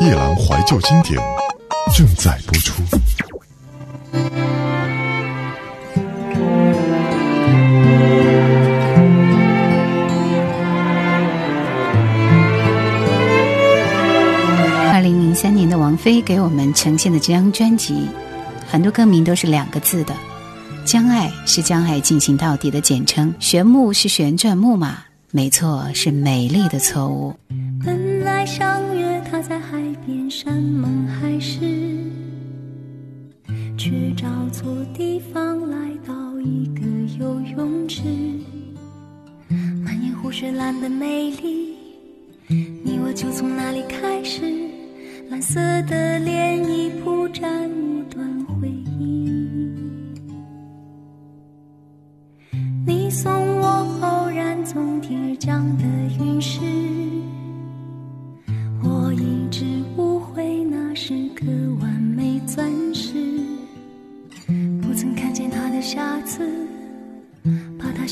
夜阑怀旧经典正在播出。二零零三年的王菲给我们呈现的这张专辑，很多歌名都是两个字的，“将爱”是“将爱进行到底”的简称，“旋木”是旋转木马，没错，是美丽的错误。本来相约他在海边山盟海誓，却找错地方来到一个游泳池，满眼湖水蓝的美丽，你我就从那里开始，蓝色的涟漪铺展一段回忆。你送我偶然从天而降的雨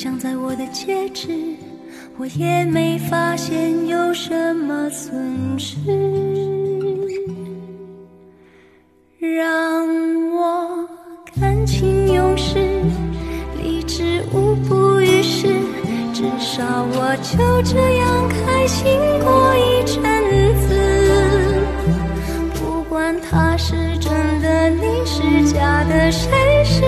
镶在我的戒指，我也没发现有什么损失。让我感情用事，理智无补于事，至少我就这样开心过一阵子。不管他是真的，你是假的，谁是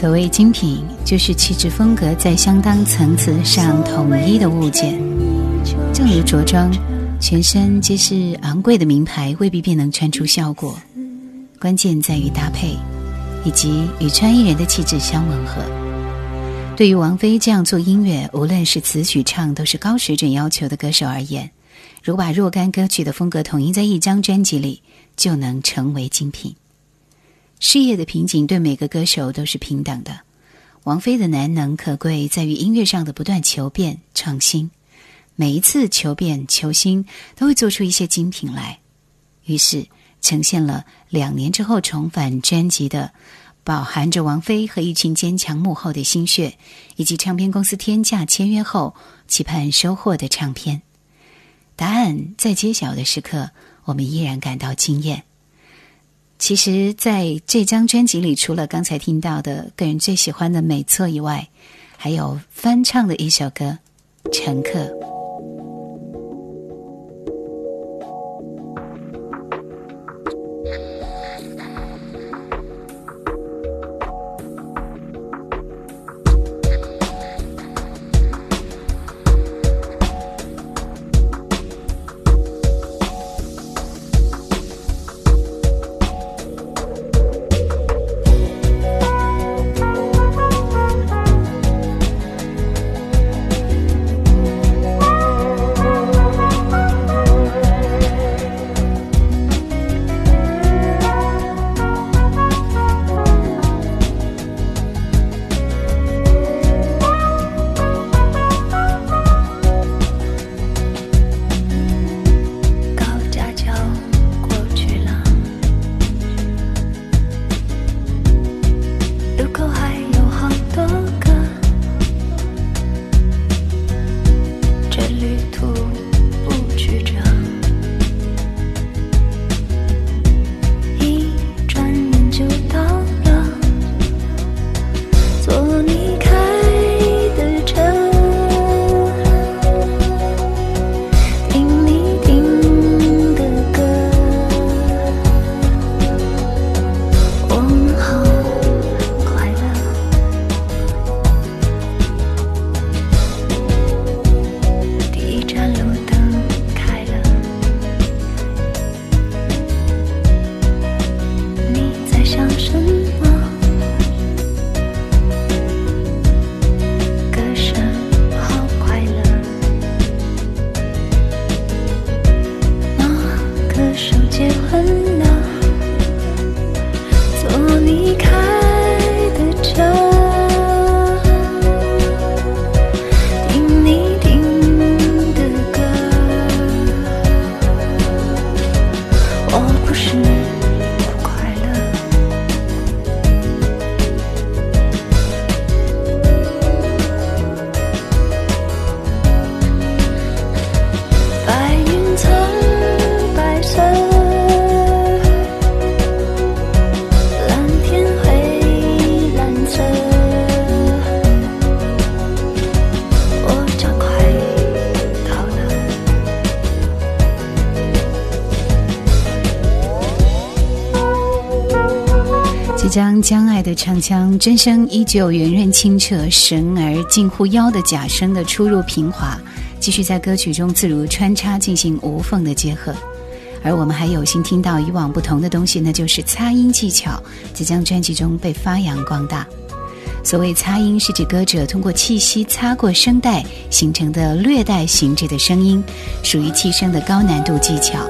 所谓精品，就是气质风格在相当层次上统一的物件。正如着装，全身皆是昂贵的名牌，未必便能穿出效果。关键在于搭配，以及与穿衣人的气质相吻合。对于王菲这样做音乐，无论是词曲唱都是高水准要求的歌手而言，如把若干歌曲的风格统一在一张专辑里，就能成为精品。事业的瓶颈对每个歌手都是平等的。王菲的难能可贵在于音乐上的不断求变创新，每一次求变求新都会做出一些精品来，于是呈现了两年之后重返专辑的，饱含着王菲和一群坚强幕后的心血，以及唱片公司天价签约后期盼收获的唱片。答案在揭晓的时刻，我们依然感到惊艳。其实，在这张专辑里，除了刚才听到的个人最喜欢的《美错》以外，还有翻唱的一首歌《乘客》。唱腔，真声依旧圆润清澈，神而近乎妖的假声的出入平滑，继续在歌曲中自如穿插，进行无缝的结合。而我们还有幸听到以往不同的东西，那就是擦音技巧，在将专辑中被发扬光大。所谓擦音，是指歌者通过气息擦过声带形成的略带形制的声音，属于气声的高难度技巧，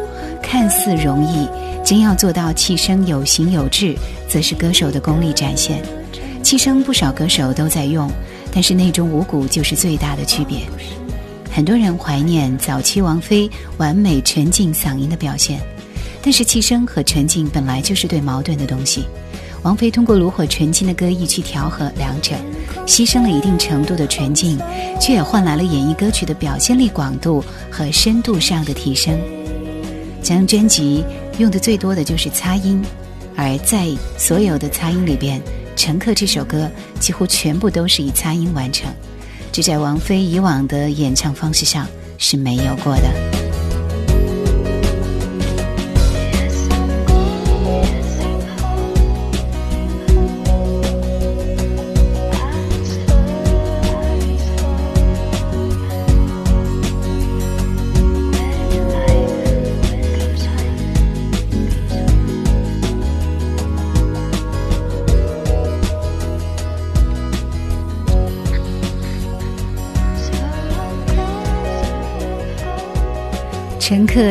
看似容易。真要做到气声有形有质，则是歌手的功力展现。气声不少歌手都在用，但是内中五谷就是最大的区别。很多人怀念早期王菲完美纯净嗓音的表现，但是气声和纯净本来就是对矛盾的东西。王菲通过炉火纯青的歌艺去调和两者，牺牲了一定程度的纯净，却也换来了演绎歌曲的表现力广度和深度上的提升。将专辑。用的最多的就是擦音，而在所有的擦音里边，《乘客》这首歌几乎全部都是以擦音完成，这在王菲以往的演唱方式上是没有过的。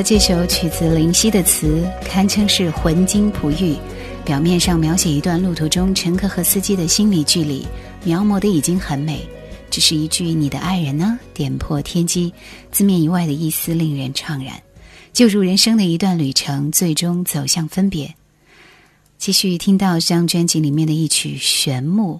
这首曲子，林夕的词堪称是魂金璞玉。表面上描写一段路途中乘客和司机的心理距离，描摹的已经很美。只是一句“你的爱人呢”，点破天机，字面以外的意思令人怅然。就如人生的一段旅程，最终走向分别。继续听到这张专辑里面的一曲《玄木》。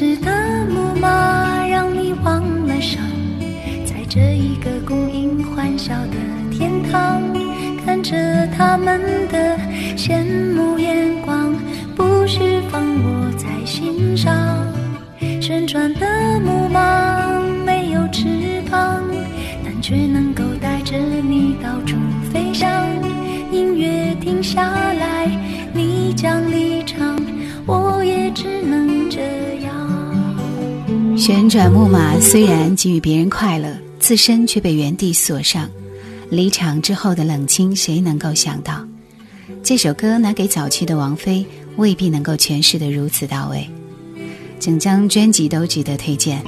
是的木马让你忘了伤，在这一个供应欢笑的天堂，看着他们的羡慕眼光，不需放我在心上。旋转的木马旋转木马虽然给予别人快乐，自身却被原地锁上。离场之后的冷清，谁能够想到？这首歌拿给早期的王菲，未必能够诠释得如此到位。整张专辑都值得推荐。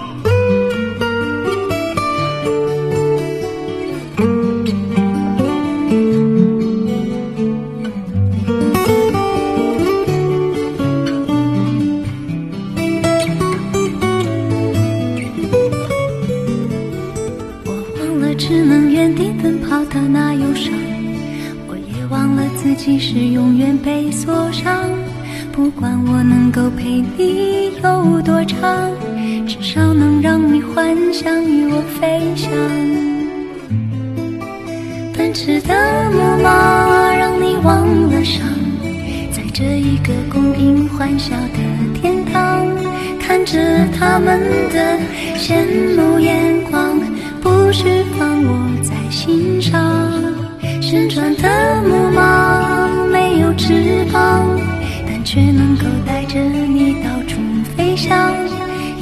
只能原地奔跑的那忧伤，我也忘了自己是永远被锁上，不管我能够陪你有多长，至少能让你幻想与我飞翔。奔驰的木马让你忘了伤，在这一个供应欢笑的天堂，看着他们的羡慕眼光。不需放我在心上。旋转的木马没有翅膀，但却能够带着你到处飞翔。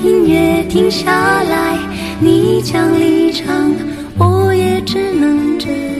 音乐停下来，你将离场，我也只能这样。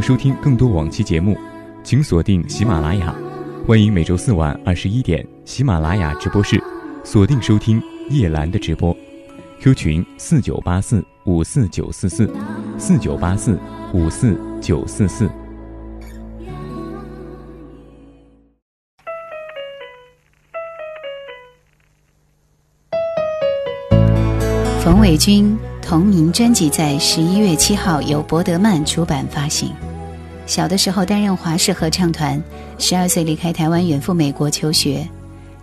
收听更多往期节目，请锁定喜马拉雅。欢迎每周四晚二十一点喜马拉雅直播室锁定收听叶兰的直播。Q 群四九八四五四九四四四九八四五四九四四。冯伟军。同名专辑在十一月七号由博德曼出版发行。小的时候担任华视合唱团，十二岁离开台湾远赴美国求学，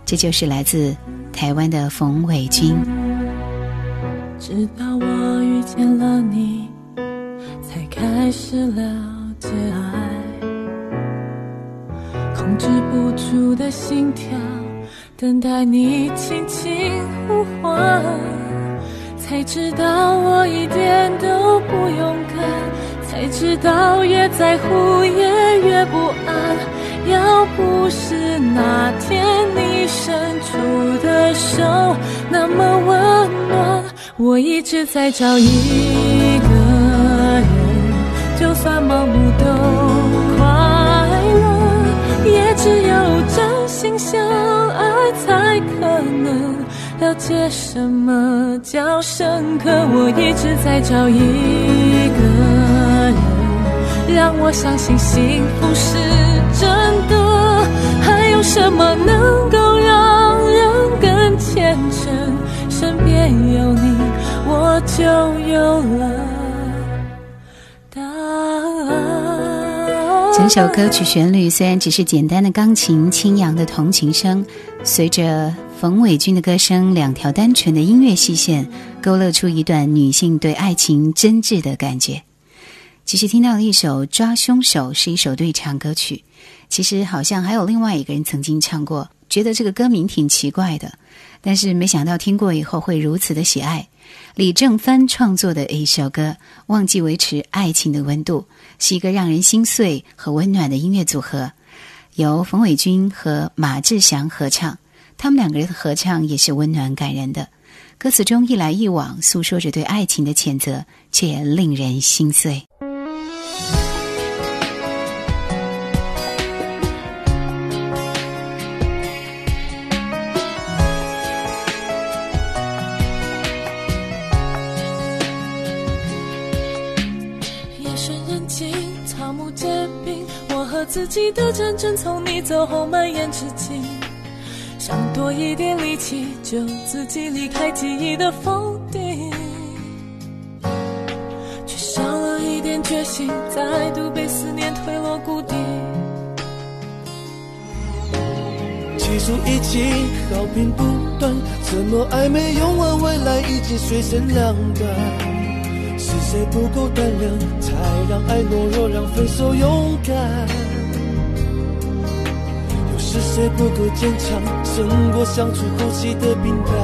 这就是来自台湾的冯伟军。直到我遇见了你，才开始了解爱，控制不住的心跳，等待你轻轻呼唤。才知道我一点都不，知道越在乎也越不安。要不是那天你伸出的手那么温暖，我一直在找一个人，就算盲目都快乐，也只有真心相。了解什么叫深刻，我一直在找一个人，让我相信幸福是真的。还有什么能够让人更虔诚？身边有你，我就有了答案。整首歌曲旋律虽然只是简单的钢琴轻扬的同情声，随着。冯伟军的歌声，两条单纯的音乐细线，勾勒出一段女性对爱情真挚的感觉。其实听到了一首《抓凶手》，是一首对唱歌曲。其实好像还有另外一个人曾经唱过，觉得这个歌名挺奇怪的，但是没想到听过以后会如此的喜爱。李正帆创作的一首歌《忘记维持爱情的温度》，是一个让人心碎和温暖的音乐组合，由冯伟军和马志祥合唱。他们两个人的合唱也是温暖感人的，歌词中一来一往诉说着对爱情的谴责，却令人心碎。夜深人静，草木皆兵，我和自己的战争从你走后蔓延至今。多一点力气，就自己离开记忆的否定，却少了一点决心，再度被思念推落谷底。气数已经好评不断，承诺暧昧用完，未来已经水深两端。是谁不够胆量，才让爱懦弱，让分手勇敢？是谁不够坚强，胜过相处呼吸的冰凉？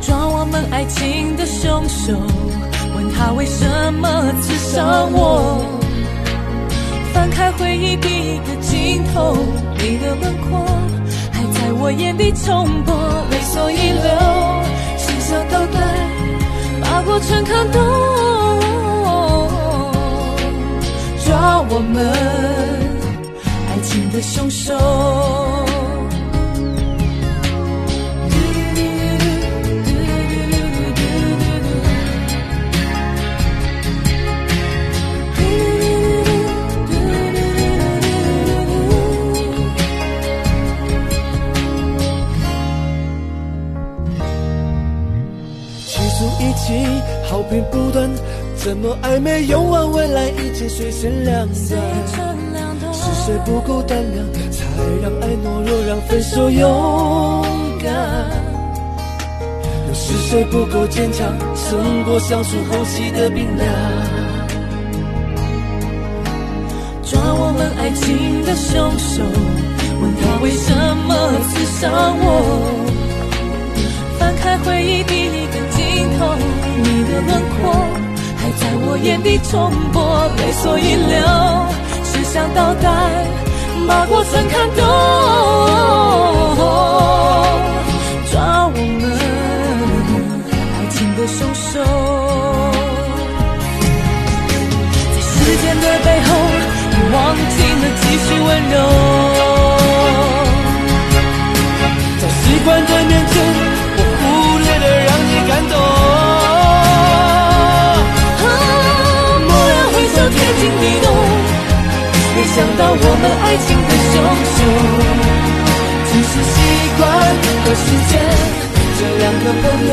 抓我们爱情的凶手，问他为什么刺伤我？翻开回忆第一个镜头，你的轮廓还在我眼底重播，泪锁遗留，心像倒带，把过程看懂。抓我们。的凶手。一起好评不断怎么暧昧用完未来一切水深两三是谁不够胆量，才让爱懦弱，让分手勇敢？又是谁不够坚强，胜过相处后期的冰凉？抓我们爱情的凶手，问他为什么刺伤我？翻开回忆第一个镜头，你的轮廓还在我眼底重播，泪锁已流，想到带把过程看懂，想到我们爱情的凶手，只是习惯和时间这两个朋友。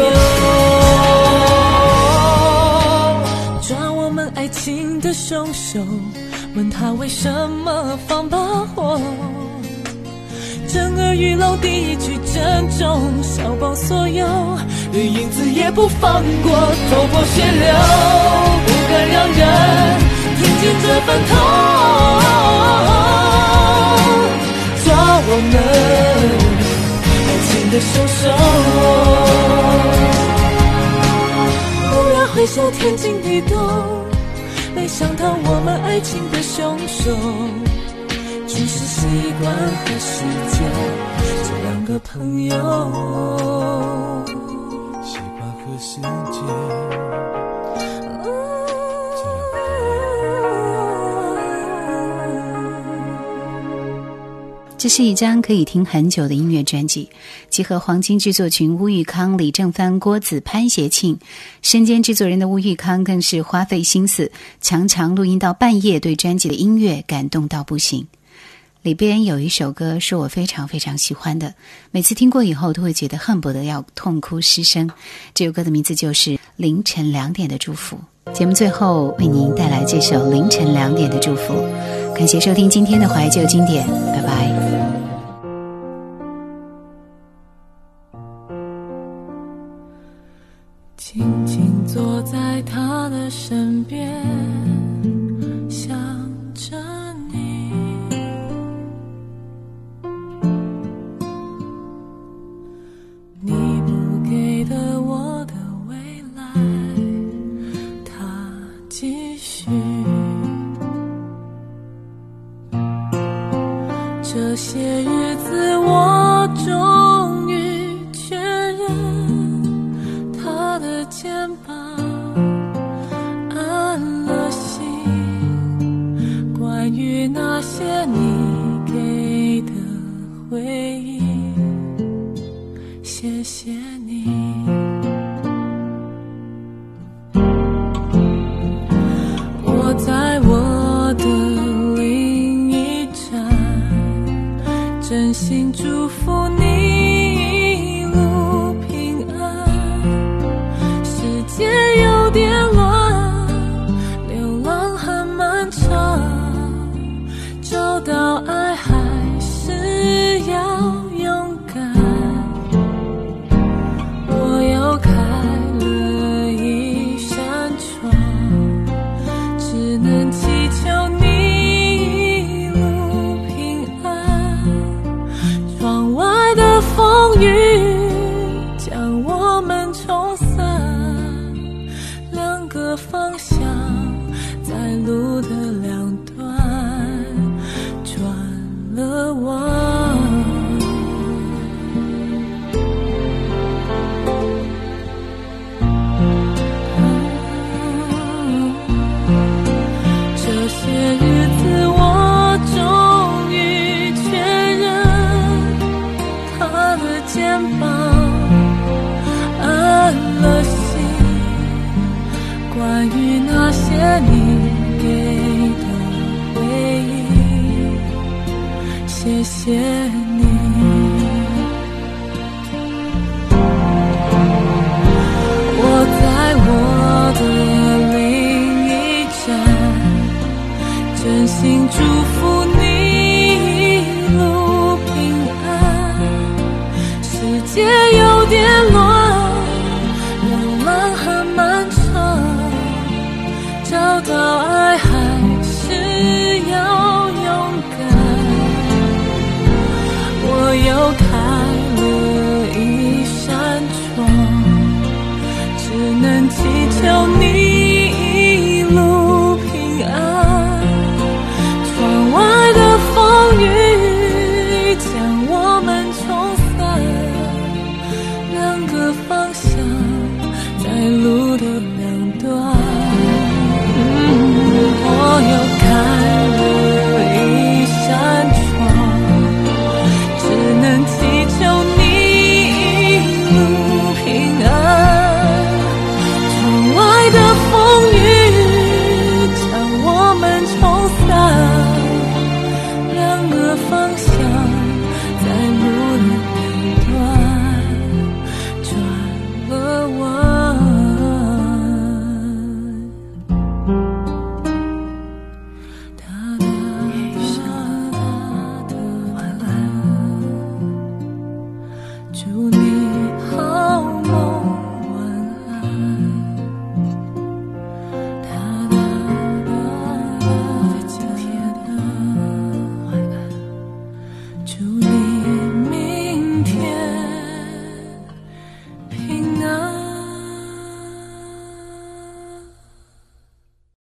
抓我们爱情的凶手，问他为什么放把火。震耳欲聋，第一句珍重，烧光所有，连影子也不放过，头破血流，不敢让人听见这份痛。抓我们爱情的凶手，蓦然回首，天经地动，没想到我们爱情的凶手。只是习惯和时间这两个朋友，习惯和时间。这是一张可以听很久的音乐专辑，集合黄金制作群吴玉康、李正帆、郭子、潘协庆，身兼制作人的吴玉康更是花费心思，常常录音到半夜，对专辑的音乐感动到不行。里边有一首歌是我非常非常喜欢的，每次听过以后都会觉得恨不得要痛哭失声。这首歌的名字就是《凌晨两点的祝福》。节目最后为您带来这首《凌晨两点的祝福》，感谢收听今天的怀旧经典，拜拜。静静坐在他的身边。